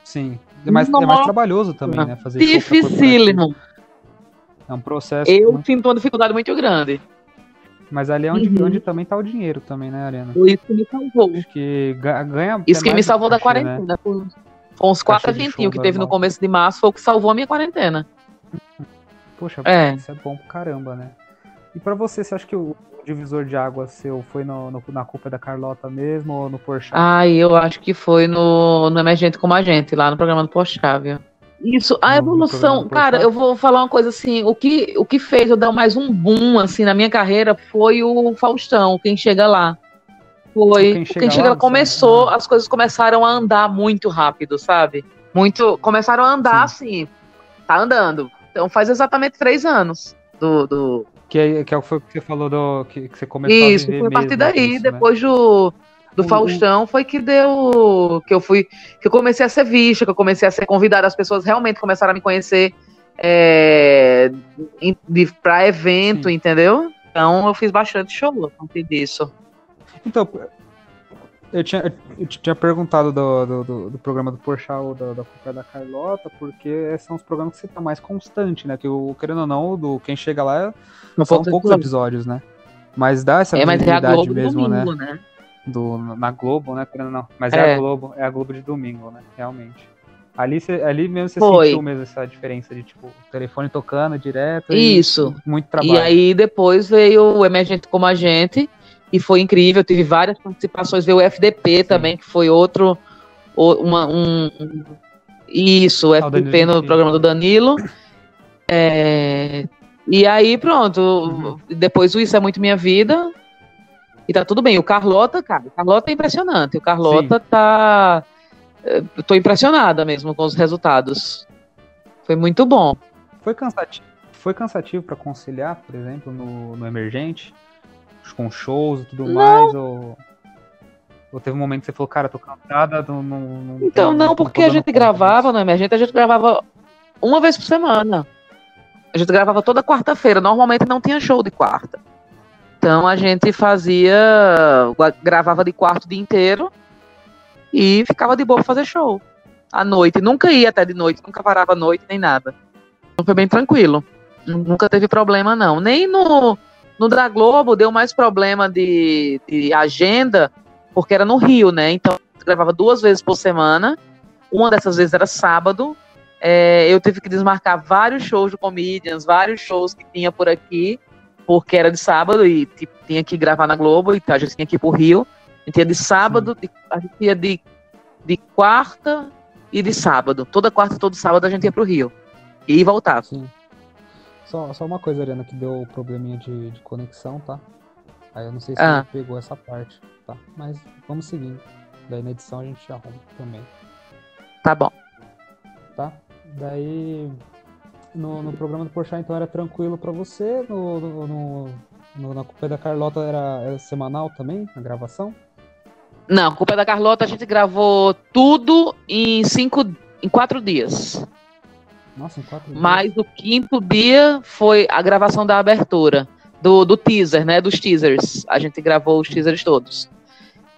Sim. É mais, é mais trabalhoso também, né? Fazer Dificílimo. É um processo. Eu muito... sinto uma dificuldade muito grande. Mas ali é onde, uhum. onde também tá o dinheiro também, né, Ariana? Isso que me salvou. Acho que ganha. Isso que me salvou da né? quarentena. Né? Foi uns quatro eventinhos que teve no começo de março, foi o que salvou a minha quarentena. Poxa, é. isso é bom pra caramba, né? E pra você, você acha que o divisor de água seu foi no, no na culpa da Carlota mesmo ou no Porsche? Ah, eu acho que foi no, no Emergente como a gente, lá no programa do Porsche, viu? Isso, a evolução, cara, eu vou falar uma coisa assim, o que, o que fez eu dar mais um boom, assim, na minha carreira foi o Faustão, quem chega lá. Foi. Quem chega, quem chega lá, começou, as coisas começaram a andar muito rápido, sabe? Muito. Começaram a andar Sim. assim. Tá andando. Então faz exatamente três anos do. do... Que, é, que é foi o que você falou do. Que, que você começou Isso, a foi a partir daí, isso, né? depois né? do. Do Faustão foi que deu. Que eu fui. Que eu comecei a ser vista, que eu comecei a ser convidada, as pessoas realmente começaram a me conhecer é, de, pra evento, Sim. entendeu? Então eu fiz bastante show a partir disso. Então, eu tinha, eu tinha perguntado do, do, do, do programa do Porchat da, da culpa da Carlota, porque são os programas que você tá mais constante, né? Que o, querendo ou não, do quem chega lá não são poucos episódios, né? Mas dá essa é, visibilidade é mesmo, né? domingo, né? né? Do, na Globo, né? Querendo ou não. Mas é. é. a Globo, é a Globo de domingo, né? Realmente. Ali, cê, ali mesmo você Foi. sentiu mesmo essa diferença de, tipo, telefone tocando direto. Isso. muito trabalho. E aí depois veio o Emergente como a gente e foi incrível. Tive várias participações, veio o FDP também, que foi outro. Uma, um, isso, o FDP no programa do Danilo. É, e aí, pronto. Uhum. Depois o Isso é Muito Minha Vida. E tá tudo bem. O Carlota, cara, o Carlota é impressionante. O Carlota Sim. tá. É, tô impressionada mesmo com os resultados. Foi muito bom. Foi cansativo. Foi cansativo para conciliar, por exemplo, no, no Emergente? Com shows e tudo não. mais? Ou, ou teve um momento que você falou, cara, tô cansada, não, não, Então, não, não porque a gente gravava, não é, gente? A gente gravava uma vez por semana. A gente gravava toda quarta-feira. Normalmente não tinha show de quarta. Então a gente fazia. gravava de quarto o dia inteiro e ficava de boa pra fazer show. À noite. Nunca ia até de noite, nunca parava à noite nem nada. Então foi bem tranquilo. Nunca teve problema, não. Nem no no da Globo deu mais problema de, de agenda, porque era no Rio, né? Então gravava duas vezes por semana. Uma dessas vezes era sábado. É, eu tive que desmarcar vários shows de comedians, vários shows que tinha por aqui, porque era de sábado e tipo, tinha que gravar na Globo, então a gente tinha que ir pro Rio. A gente ia de sábado, de, a gente ia de, de quarta e de sábado. Toda quarta e todo sábado a gente ia pro Rio. E voltava. Sim. Só, só uma coisa, Ariana, que deu probleminha de, de conexão, tá? Aí eu não sei se ah. pegou essa parte, tá? Mas vamos seguindo. Daí na edição a gente arruma também. Tá bom. Tá? Daí no, no programa do Porchat então era tranquilo para você, no, no, no, na Culpa da Carlota era, era semanal também, a gravação? Não, Culpa da Carlota a gente gravou tudo em cinco, em quatro dias. Nossa, em quatro dias. Mas o quinto dia foi a gravação da abertura, do, do teaser, né? Dos teasers. A gente gravou os teasers todos.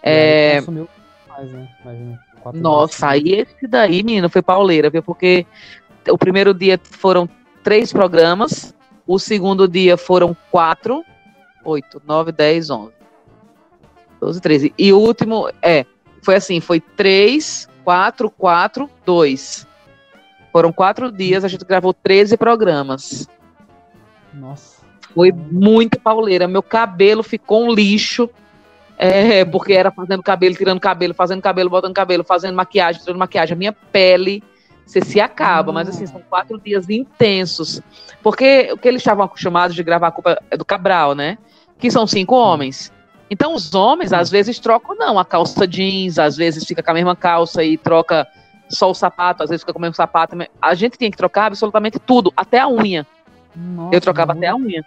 É... Mais, né? Imagina, Nossa, aí esse daí, menino, foi pauleira, viu? Porque o primeiro dia foram três programas, o segundo dia foram quatro, oito, nove, dez, onze, doze, treze. E o último, é, foi assim, foi três, quatro, quatro, dois. Foram quatro dias, a gente gravou 13 programas. Nossa. Foi muito pauleira. Meu cabelo ficou um lixo. É, porque era fazendo cabelo, tirando cabelo, fazendo cabelo, botando cabelo, fazendo maquiagem, tirando maquiagem. A minha pele você se acaba, mas assim, são quatro dias intensos. Porque o que eles estavam acostumados de gravar a culpa é do Cabral, né? Que são cinco homens. Então os homens, às vezes, trocam não, a calça jeans, às vezes fica com a mesma calça e troca só o sapato, às vezes fica com o sapato. A gente tinha que trocar absolutamente tudo, até a unha. Nossa, eu trocava muda... até a unha.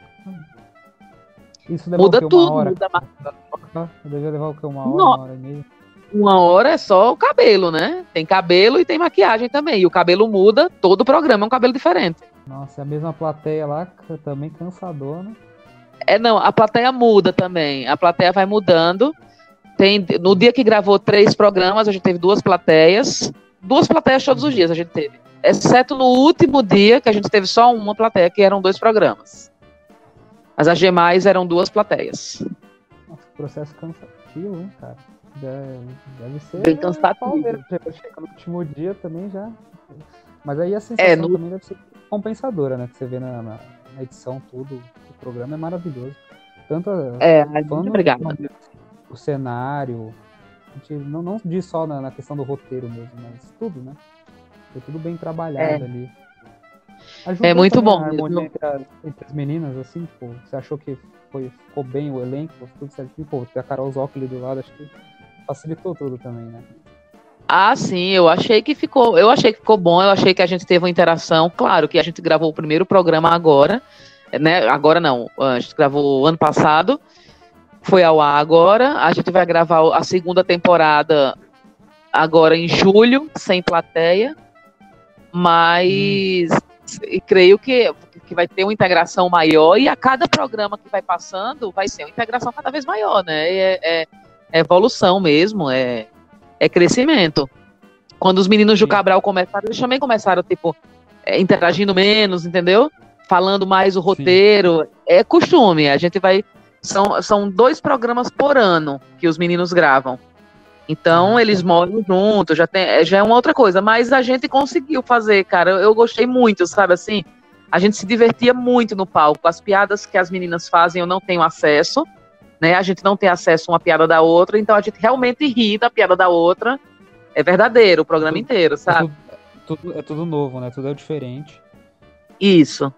Isso muda tudo, muda mais. Eu devia levar o que? Uma hora, Nossa. uma hora e meia? uma hora é só o cabelo, né? Tem cabelo e tem maquiagem também. E o cabelo muda, todo o programa é um cabelo diferente. Nossa, é a mesma plateia lá, também cansador, né? É, não, a plateia muda também. A plateia vai mudando. Tem, no dia que gravou três programas, a gente teve duas plateias. Duas plateias todos os dias a gente teve. Exceto no último dia, que a gente teve só uma plateia, que eram dois programas. Mas as demais eram duas plateias. Nossa, processo cansativo, hein, cara? Deve ser. Bem cansativo. Chega no último dia também já. Mas aí a sensação é, no... também deve ser compensadora, né? Que você vê na, na, na edição, tudo. O programa é maravilhoso. Tanto é, muito obrigado. O cenário. A gente não, não diz só na, na, questão do roteiro mesmo, mas tudo, né? Foi tudo bem trabalhado é. ali. é muito bom. Entre as, entre as, meninas, assim, tipo, você achou que foi, ficou bem o elenco, tudo certinho? Pô, ter a Carol Zócoli do lado, acho que facilitou tudo também, né? Ah, sim, eu achei que ficou, eu achei que ficou bom, eu achei que a gente teve uma interação, claro que a gente gravou o primeiro programa agora, né? Agora não, a gente gravou ano passado, foi ao ar agora, a gente vai gravar a segunda temporada agora em julho, sem plateia, mas hum. creio que, que vai ter uma integração maior e a cada programa que vai passando vai ser uma integração cada vez maior, né? É, é, é evolução mesmo, é, é crescimento. Quando os meninos do Cabral começaram, eles também começaram, tipo, é, interagindo menos, entendeu? Falando mais o roteiro. Sim. É costume, a gente vai. São, são dois programas por ano que os meninos gravam. Então, uhum. eles moram juntos, já, tem, é, já é uma outra coisa. Mas a gente conseguiu fazer, cara. Eu, eu gostei muito, sabe assim? A gente se divertia muito no palco. As piadas que as meninas fazem eu não tenho acesso né? A gente não tem acesso a uma piada da outra, então a gente realmente ri da piada da outra. É verdadeiro o programa tudo, inteiro, sabe? É tudo, tudo, é tudo novo, né? Tudo é diferente. Isso.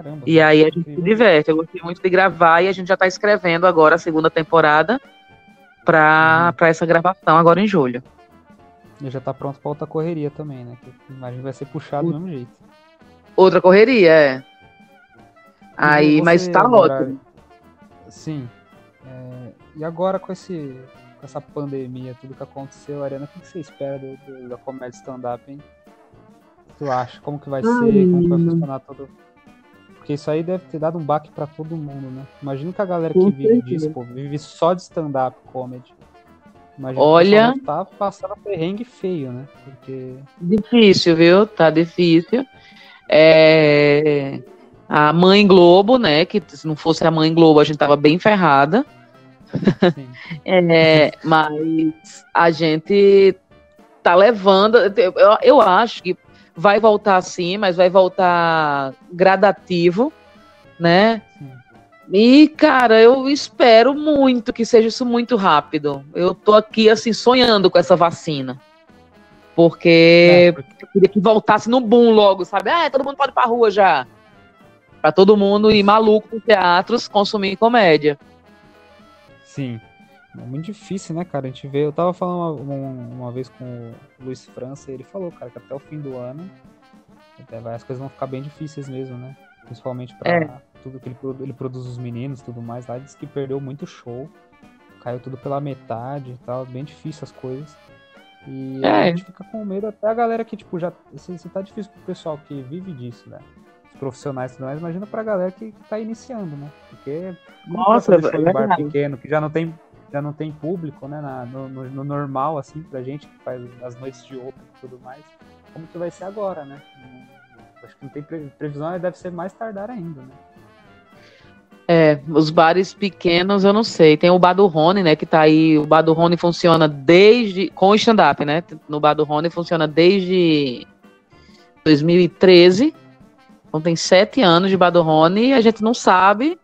Caramba. E aí a gente se diverte. Eu gostei muito de gravar e a gente já está escrevendo agora a segunda temporada para uhum. essa gravação agora em julho. E já está pronto para outra correria também, né? Que imagina vai ser puxado o... do mesmo jeito. Outra correria, é. Aí, mas tá agora... ótimo. Sim. É, e agora com, esse, com essa pandemia, tudo que aconteceu, Ariana, o que você espera do, do, da comédia stand-up, hein? O que tu acha? Como que vai Ai. ser? Como que vai funcionar todo... Porque isso aí deve ter dado um baque para todo mundo, né? Imagina que a galera que vive disso, pô, vive só de stand-up comedy. Imagina Olha, que tá passando perrengue feio, né? Porque difícil, viu? Tá difícil. É a Mãe Globo, né? Que se não fosse a Mãe Globo, a gente tava bem ferrada. é, mas a gente tá levando. Eu, eu acho que vai voltar assim, mas vai voltar gradativo, né? Sim. E, cara, eu espero muito que seja isso muito rápido. Eu tô aqui, assim, sonhando com essa vacina. Porque, é, porque... eu queria que voltasse no boom logo, sabe? Ah, todo mundo pode ir pra rua já para todo mundo ir maluco em teatros consumir comédia. Sim. É muito difícil, né, cara? A gente vê. Eu tava falando uma, uma, vez com o Luiz França e ele falou, cara, que até o fim do ano até vai, as coisas vão ficar bem difíceis mesmo, né? Principalmente para é. tudo que ele, ele produz os meninos tudo mais lá. Diz que perdeu muito show. Caiu tudo pela metade e tal. Bem difícil as coisas. E é. a gente fica com medo até a galera que, tipo, já. Se, se tá difícil pro pessoal que vive disso, né? profissionais e tudo mais, imagina pra galera que, que tá iniciando, né? Porque Nossa, é bar pequeno, que já não tem, já não tem público, né? Na, no, no, no, normal, assim, pra gente que faz as noites de open e tudo mais. Como que vai ser agora, né? Acho que não tem previsão, deve ser mais tardar ainda, né? É, os bares pequenos eu não sei. Tem o bar do Rony, né? Que tá aí. O bar do Rony funciona desde. Com stand-up, né? No bar do Rony funciona desde 2013. Então tem sete anos de Badorrone e a gente não sabe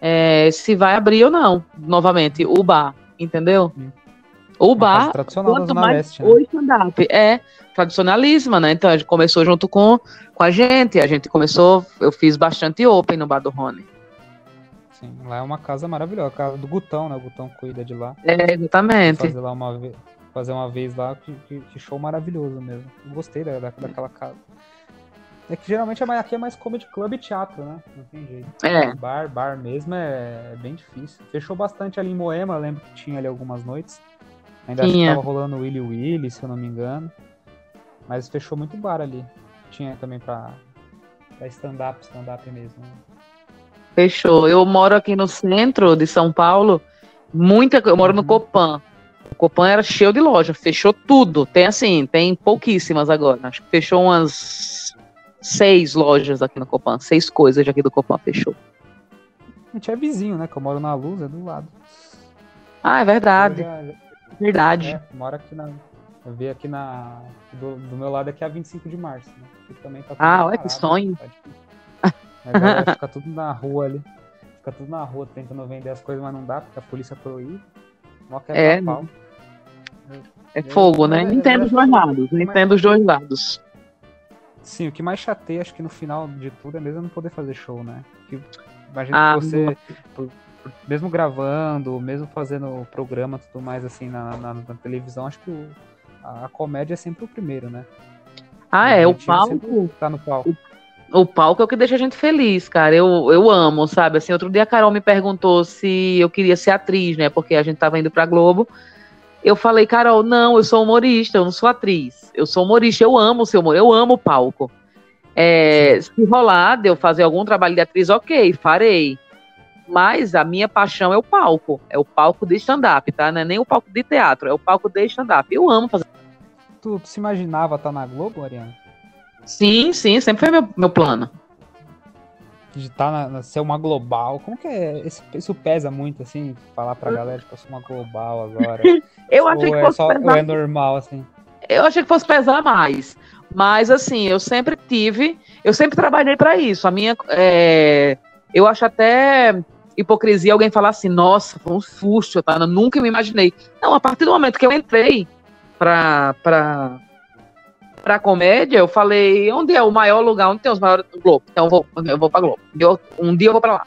é, se vai abrir ou não, novamente, o bar, entendeu? O bar, quanto mais Leste, né? o stand-up, é tradicionalismo, né? Então a gente começou junto com, com a gente, a gente começou, eu fiz bastante open no bar do Rony. Sim, lá é uma casa maravilhosa, a casa do Gutão, né? O Gutão cuida de lá. É, exatamente. Fazer lá uma vez, fazer uma vez lá, que, que, que show maravilhoso mesmo. Eu gostei da, daquela casa. É que geralmente aqui é mais comedy club e teatro, né? Não tem jeito. É. Bar, bar mesmo é, é bem difícil. Fechou bastante ali em Moema, lembro que tinha ali algumas noites. Ainda Tinha. tava rolando Willy Willy, se eu não me engano. Mas fechou muito bar ali. Tinha também pra, pra stand-up, stand-up mesmo. Fechou. Eu moro aqui no centro de São Paulo. Muita, eu moro uhum. no Copan. O Copan era cheio de loja, fechou tudo. Tem assim, tem pouquíssimas agora. Acho que fechou umas seis lojas aqui no Copan. Seis coisas aqui do Copan fechou. A gente é vizinho, né? Que eu moro na Luz, é do lado. Ah, é verdade. Já, verdade. É, moro aqui na. Eu vi aqui na. Do, do, meu lado aqui é a 25 de março, né? também tá ah, olha que sonho. Tá Agora fica tudo na rua ali. Fica tudo na rua tentando vender as coisas, mas não dá, porque a polícia proíbe. É, pau. é fogo, né? Entendo os dois lados. Entendo os dois lados. Sim, o que mais chateia, acho que no final de tudo, é mesmo não poder fazer show, né? Que, imagina ah, que você, por, mesmo gravando, mesmo fazendo programa tudo mais assim na, na, na televisão, acho que o, a, a, comédia é sempre o primeiro, né? Ah, é, o palco. Tá no palco. O, o, palco é o que deixa a gente feliz, cara. Eu, eu amo, sabe? Assim, outro dia a Carol me perguntou se eu queria ser atriz, né? Porque a gente tava indo pra Globo. Eu falei, Carol, não, eu sou humorista, eu não sou atriz. Eu sou humorista, eu amo o seu humor, eu amo o palco. É, se rolar de eu fazer algum trabalho de atriz, ok, farei. Mas a minha paixão é o palco. É o palco de stand-up, tá? Não é nem o palco de teatro, é o palco de stand-up. Eu amo fazer. Tu, tu se imaginava estar na Globo, Ariana? Sim, sim, sempre foi meu, meu plano. De estar tá na, ser uma global. Como que é? Isso, isso pesa muito, assim, falar pra galera que eu sou uma global agora. eu achei que é fosse só, pesar... Ou é normal, assim? Eu achei que fosse pesar mais. Mas, assim, eu sempre tive, eu sempre trabalhei para isso. A minha, é, eu acho até hipocrisia alguém falar assim, nossa, foi um susto, tá? Eu nunca me imaginei. Não, a partir do momento que eu entrei pra, pra, pra comédia, eu falei, onde é o maior lugar, onde tem os maiores do Globo? Então eu vou, eu vou pra Globo. Eu, um dia eu vou pra lá.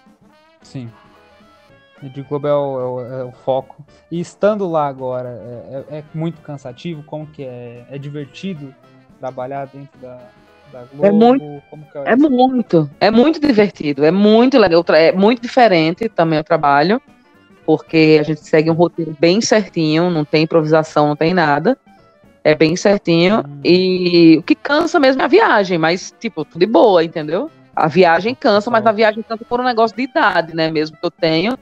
Sim. De Globo é o, é, o, é o, foco. E estando lá agora, é, é, é muito cansativo? Como que é? É divertido? trabalhar dentro da, da é Globo? É muito, é, é muito, é muito divertido, é muito legal, é muito diferente também o trabalho, porque a gente segue um roteiro bem certinho, não tem improvisação, não tem nada. É bem certinho. Hum. E o que cansa mesmo é a viagem, mas, tipo, tudo de boa, entendeu? A viagem cansa, mas a viagem cansa por um negócio de idade, né? Mesmo que eu tenho.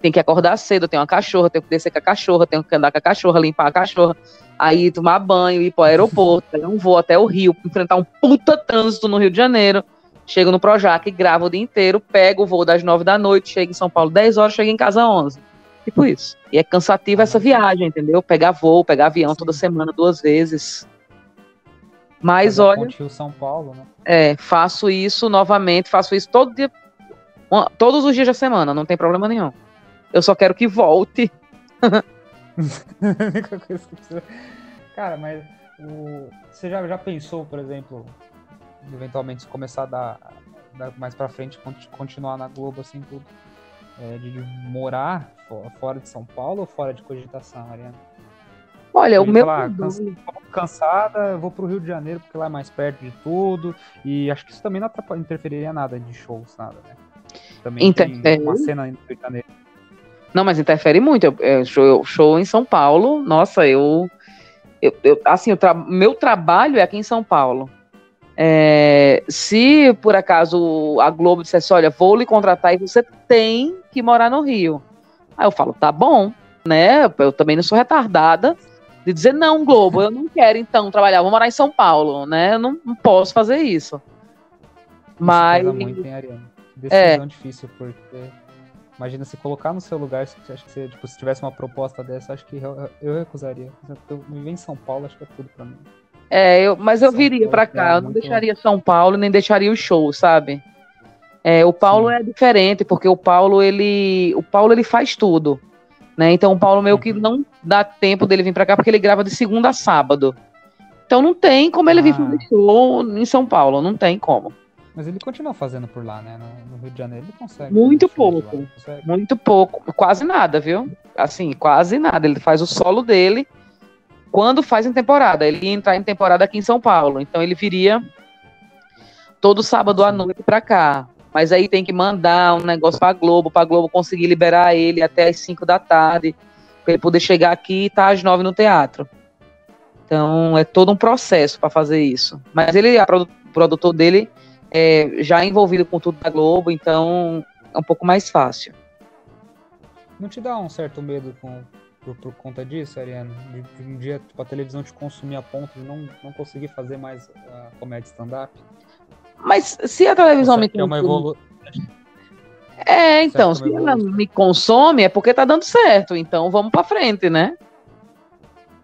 Tem que acordar cedo, eu tenho uma cachorra, tenho que descer com a cachorra, tenho que andar com a cachorra, limpar a cachorra aí tomar banho, ir para o aeroporto, pegar um voo até o Rio, enfrentar um puta trânsito no Rio de Janeiro. Chego no Projac, gravo o dia inteiro, pego o voo das nove da noite, chego em São Paulo 10 horas, chego em casa 11. Tipo isso. E é cansativo essa viagem, entendeu? Pegar voo, pegar avião Sim. toda semana, duas vezes. Mas Fazer olha. Rio São Paulo, né? É, faço isso novamente, faço isso todo dia, todos os dias da semana, não tem problema nenhum. Eu só quero que volte. Cara, mas o... você já, já pensou, por exemplo, eventualmente começar a dar, dar mais pra frente, continuar na Globo assim tudo? É, de morar fora de São Paulo ou fora de cogitação, Ariana? Olha, o meu. Falar, cansada, vou pro Rio de Janeiro porque lá é mais perto de tudo. E acho que isso também não interferiria nada de shows, nada, né? Também Interfere. uma cena no Rio de Janeiro não, mas interfere muito. Eu, eu, show, show em São Paulo, nossa, eu. eu, eu assim, tra meu trabalho é aqui em São Paulo. É, se por acaso a Globo dissesse, olha, vou lhe contratar e você tem que morar no Rio. Aí eu falo, tá bom, né? Eu também não sou retardada de dizer, não, Globo, eu não quero então trabalhar, vou morar em São Paulo, né? Eu não, não posso fazer isso. Mas. Muito, hein, Ariane? Decisão é, difícil, porque Imagina se colocar no seu lugar, se, acho que se, tipo, se tivesse uma proposta dessa, acho que eu, eu recusaria. Eu viver em São Paulo, acho que é tudo pra mim. É, eu, mas eu São viria para cá, é eu não deixaria São Paulo, nem deixaria o show, sabe? É, o Paulo Sim. é diferente, porque o Paulo, ele. O Paulo ele faz tudo. Né? Então o Paulo meio que uhum. não dá tempo dele vir para cá, porque ele grava de segunda a sábado. Então não tem como ele ah. vir fazer show em São Paulo, não tem como. Mas ele continua fazendo por lá, né? No, Rio de Janeiro ele consegue. Muito pouco. Consegue. Muito pouco. Quase nada, viu? Assim, quase nada. Ele faz o solo dele quando faz em temporada. Ele ia entrar em temporada aqui em São Paulo. Então ele viria todo sábado à noite pra cá. Mas aí tem que mandar um negócio pra Globo, pra Globo conseguir liberar ele até as 5 da tarde. para ele poder chegar aqui e estar tá às nove no teatro. Então é todo um processo para fazer isso. Mas ele, a produtor dele, é já envolvido com tudo da Globo, então é um pouco mais fácil. Não te dá um certo medo com, por, por conta disso, Ariane? De, de, um dia tipo, a televisão te consumir a ponto de não, não conseguir fazer mais a comédia stand-up? Mas se a televisão me consome... É, evolu... é, então, se ela me consome é porque tá dando certo, então vamos para frente, né?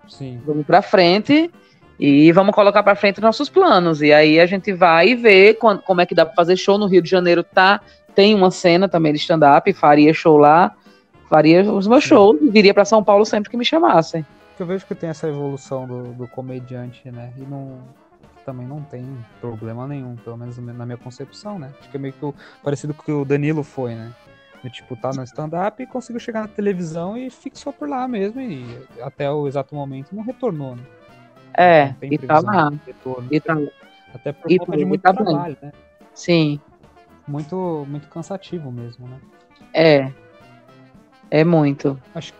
Sim. Vamos para frente e vamos colocar para frente nossos planos. E aí a gente vai ver quando, como é que dá para fazer show no Rio de Janeiro, tá? Tem uma cena também de stand-up, faria show lá, faria os meus Sim. shows e viria para São Paulo sempre que me chamassem. Eu vejo que tem essa evolução do, do comediante, né? E não, também não tem problema nenhum, pelo menos na minha concepção, né? Acho que é meio que parecido com o que o Danilo foi, né? tipo, tá no stand-up e conseguiu chegar na televisão e fixou por lá mesmo e até o exato momento não retornou, né? É, e tá lá. E tá Até por e conta tá, de muito tá trabalho, bem. né? Sim. Muito, muito cansativo mesmo, né? É. É muito. Acho que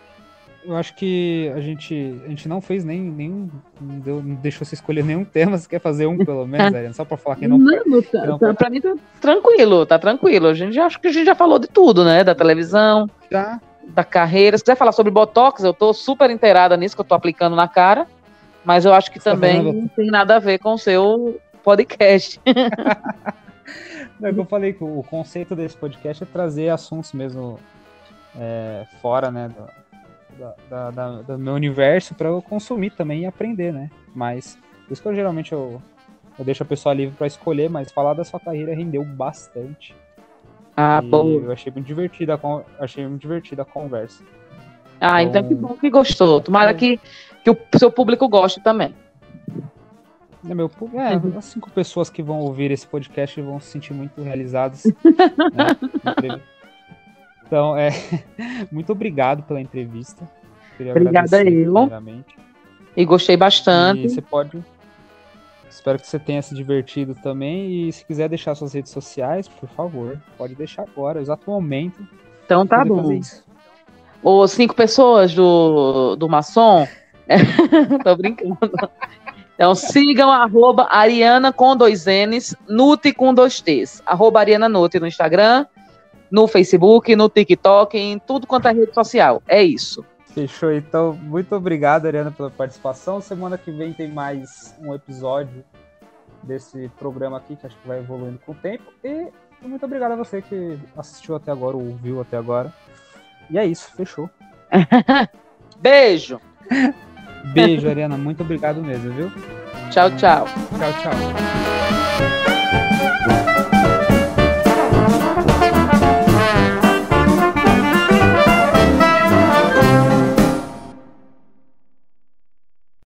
eu acho que a gente, a gente não fez nem nenhum. Não, deu, não deixou você escolher nenhum tema. Você quer fazer um, pelo menos, Ariane? Só pra falar que não. Não, tá, não tá, pra mim tá tranquilo, tá tranquilo. A gente já, acho que a gente já falou de tudo, né? Da televisão, já. da carreira. Se quiser falar sobre Botox, eu tô super inteirada nisso que eu tô aplicando na cara. Mas eu acho que você tá também tá não tem nada a ver com o seu podcast. não, é eu falei que o conceito desse podcast é trazer assuntos mesmo é, fora, né? Do da, da, do meu universo para eu consumir também e aprender, né? Mas por isso que eu geralmente eu, eu deixo a pessoa livre para escolher, mas falar da sua carreira rendeu bastante. Ah, bom. Eu achei muito divertida a, achei muito divertida a conversa. Ah, então, então que bom que gostou. Tomara é. que, que o seu público goste também. É, meu, é, uhum. as cinco pessoas que vão ouvir esse podcast vão se sentir muito realizadas. né? Então, é, muito obrigado pela entrevista. Queria Obrigada eu. E gostei bastante. E você pode. Espero que você tenha se divertido também. E se quiser deixar suas redes sociais, por favor, pode deixar agora, exato momento. Então tá bom. Os cinco pessoas do, do maçom. Tô brincando. Então sigam arroba Ariana com dois N's, Nute com dois T's. Arroba Ariana Nute no Instagram no Facebook, no TikTok, em tudo quanto é rede social. É isso. Fechou, então. Muito obrigado, Ariana, pela participação. Semana que vem tem mais um episódio desse programa aqui, que acho que vai evoluindo com o tempo. E muito obrigado a você que assistiu até agora, ou ouviu até agora. E é isso, fechou. Beijo! Beijo, Ariana. Muito obrigado mesmo, viu? Tchau, tchau. Tchau, tchau.